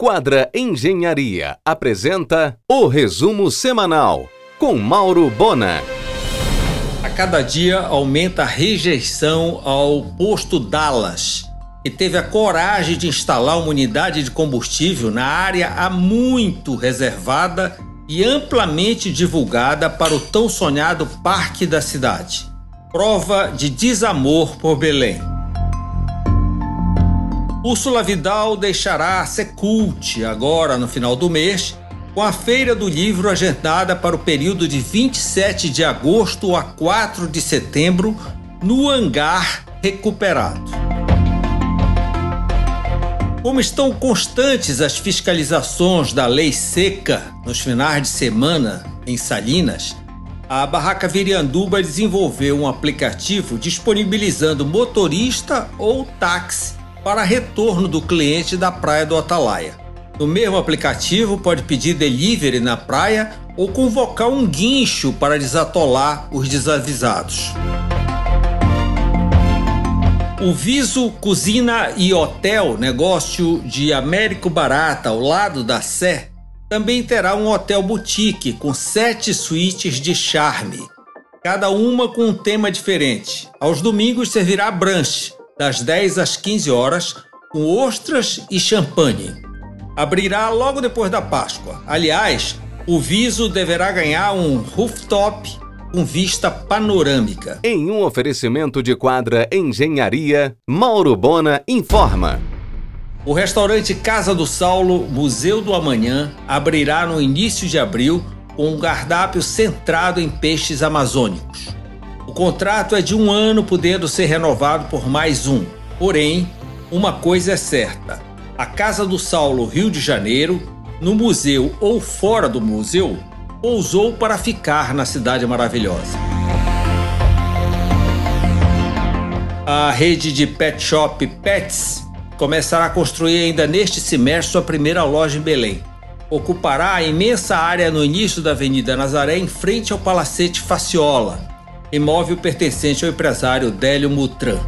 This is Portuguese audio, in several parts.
Quadra Engenharia apresenta o resumo semanal com Mauro Bona. A cada dia aumenta a rejeição ao posto Dallas, que teve a coragem de instalar uma unidade de combustível na área há muito reservada e amplamente divulgada para o tão sonhado Parque da Cidade. Prova de desamor por Belém. Úrsula Vidal deixará a Secult agora no final do mês, com a Feira do Livro agendada para o período de 27 de agosto a 4 de setembro no hangar recuperado. Como estão constantes as fiscalizações da lei seca nos finais de semana em Salinas, a Barraca Virianduba desenvolveu um aplicativo disponibilizando motorista ou táxi para retorno do cliente da praia do Atalaia. No mesmo aplicativo, pode pedir delivery na praia ou convocar um guincho para desatolar os desavisados. O Viso Cozinha e Hotel, negócio de Américo Barata, ao lado da Sé, também terá um hotel boutique com sete suítes de charme, cada uma com um tema diferente. Aos domingos servirá brunch, das 10 às 15 horas, com ostras e champanhe. Abrirá logo depois da Páscoa. Aliás, o Viso deverá ganhar um rooftop com vista panorâmica. Em um oferecimento de quadra Engenharia, Mauro Bona informa. O restaurante Casa do Saulo, Museu do Amanhã, abrirá no início de abril com um cardápio centrado em peixes amazônicos. Contrato é de um ano, podendo ser renovado por mais um. Porém, uma coisa é certa: a Casa do Saulo, Rio de Janeiro, no museu ou fora do museu, pousou para ficar na Cidade Maravilhosa. A rede de pet shop Pets começará a construir ainda neste semestre sua primeira loja em Belém. Ocupará a imensa área no início da Avenida Nazaré, em frente ao Palacete Faciola, imóvel pertencente ao empresário Délio Mutran.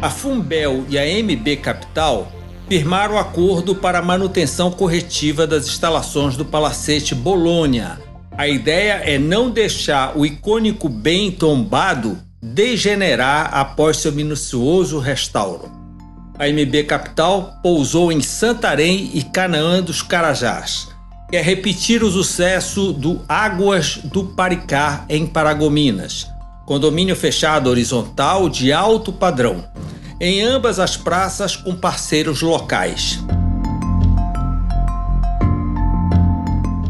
A Fumbel e a MB Capital firmaram acordo para a manutenção corretiva das instalações do Palacete Bolônia. A ideia é não deixar o icônico bem tombado degenerar após seu minucioso restauro. A MB Capital pousou em Santarém e Canaã dos Carajás quer repetir o sucesso do Águas do Paricá em Paragominas, condomínio fechado horizontal de alto padrão, em ambas as praças com parceiros locais.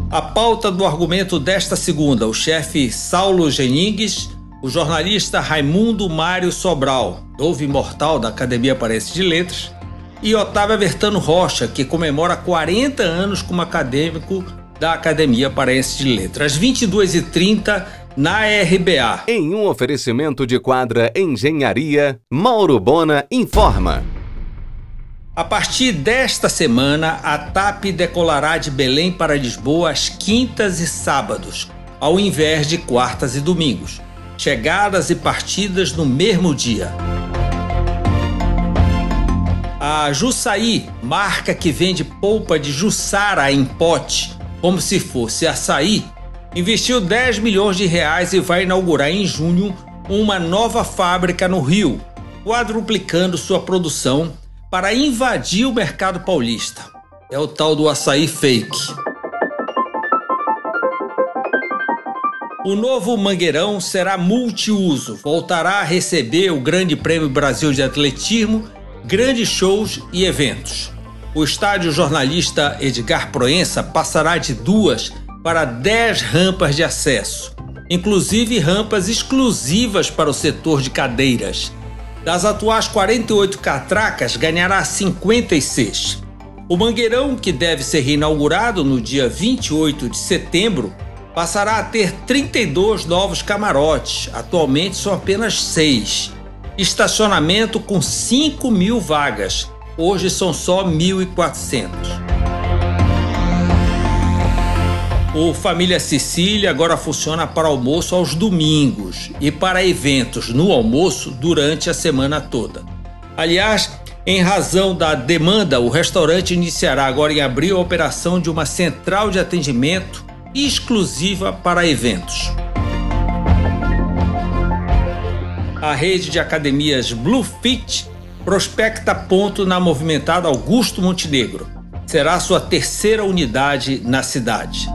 A pauta do argumento desta segunda, o chefe Saulo Geningues, o jornalista Raimundo Mário Sobral, novo imortal da Academia Parense de Letras, e Otávio Bertano Rocha, que comemora 40 anos como acadêmico da Academia Paraense de Letras, 22h30 na RBA. Em um oferecimento de quadra Engenharia, Mauro Bona informa. A partir desta semana, a TAP decolará de Belém para Lisboa às quintas e sábados, ao invés de quartas e domingos. Chegadas e partidas no mesmo dia. A Jussaí, marca que vende polpa de Jussara em pote, como se fosse açaí, investiu 10 milhões de reais e vai inaugurar em junho uma nova fábrica no Rio, quadruplicando sua produção para invadir o mercado paulista. É o tal do açaí fake. O novo Mangueirão será multiuso, voltará a receber o Grande Prêmio Brasil de Atletismo grandes shows e eventos. O estádio jornalista Edgar Proença passará de duas para dez rampas de acesso, inclusive rampas exclusivas para o setor de cadeiras. Das atuais 48 catracas, ganhará 56. O Mangueirão, que deve ser reinaugurado no dia 28 de setembro, passará a ter 32 novos camarotes, atualmente são apenas seis estacionamento com 5 mil vagas. Hoje são só 1.400. O Família Sicília agora funciona para almoço aos domingos e para eventos no almoço durante a semana toda. Aliás, Em razão da demanda, o restaurante iniciará agora em abril a operação de uma central de atendimento exclusiva para eventos. A rede de academias Blue Fit prospecta ponto na movimentada Augusto Montenegro. Será sua terceira unidade na cidade.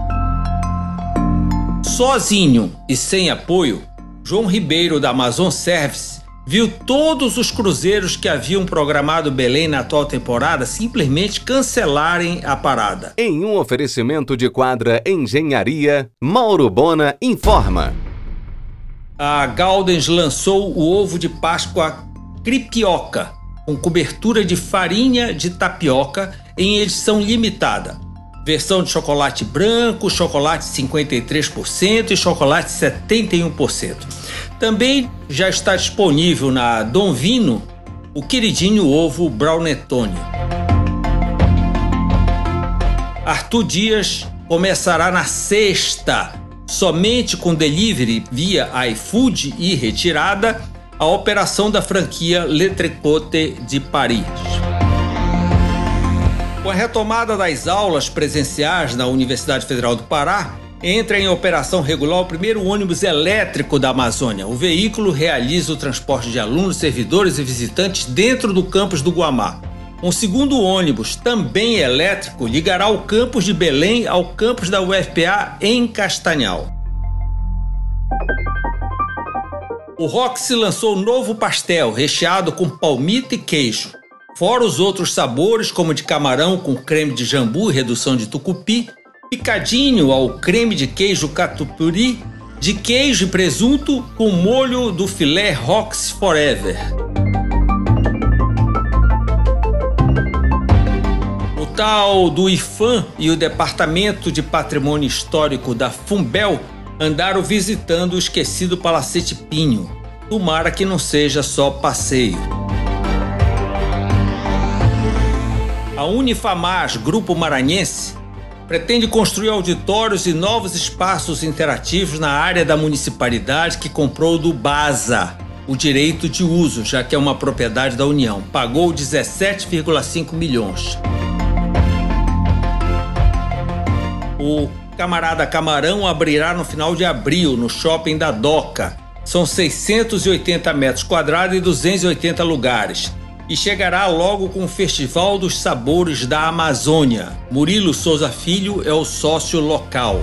Sozinho e sem apoio, João Ribeiro da Amazon Service viu todos os cruzeiros que haviam programado Belém na atual temporada simplesmente cancelarem a parada. Em um oferecimento de quadra Engenharia, Mauro Bona informa. A Galdens lançou o ovo de Páscoa Cripioca, com cobertura de farinha de tapioca em edição limitada. Versão de chocolate branco, chocolate 53% e chocolate 71%. Também já está disponível na Dom Vino o queridinho ovo Brownetone. Arthur Dias começará na sexta, somente com delivery via iFood e retirada, a operação da franquia Le Tricote de Paris. Com a retomada das aulas presenciais na Universidade Federal do Pará, entra em operação regular o primeiro ônibus elétrico da Amazônia. O veículo realiza o transporte de alunos, servidores e visitantes dentro do campus do Guamá. Um segundo ônibus, também elétrico, ligará o campus de Belém ao campus da UFPA em Castanhal. O Roxy lançou um novo pastel recheado com palmito e queijo. Fora os outros sabores, como de camarão com creme de jambu e redução de tucupi, picadinho ao creme de queijo catupiry, de queijo e presunto com molho do filé Rox Forever. O tal do IFAM e o Departamento de Patrimônio Histórico da Fumbel andaram visitando o esquecido Palacete Pinho. Tomara que não seja só passeio. A Unifamars Grupo Maranhense pretende construir auditórios e novos espaços interativos na área da municipalidade que comprou do BASA o direito de uso, já que é uma propriedade da União. Pagou 17,5 milhões. O Camarada Camarão abrirá no final de abril no shopping da Doca. São 680 metros quadrados e 280 lugares e chegará logo com o Festival dos Sabores da Amazônia. Murilo Souza Filho é o sócio local.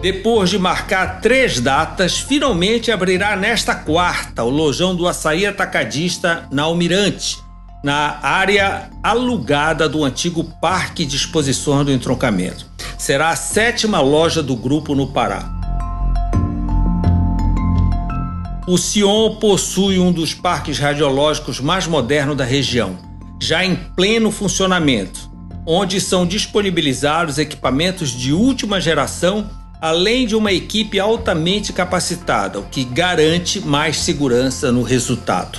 Depois de marcar três datas, finalmente abrirá nesta quarta o lojão do açaí atacadista na Almirante, na área alugada do antigo Parque de Exposições do Entroncamento. Será a sétima loja do grupo no Pará. O Sion possui um dos parques radiológicos mais modernos da região, já em pleno funcionamento, onde são disponibilizados equipamentos de última geração, além de uma equipe altamente capacitada, o que garante mais segurança no resultado.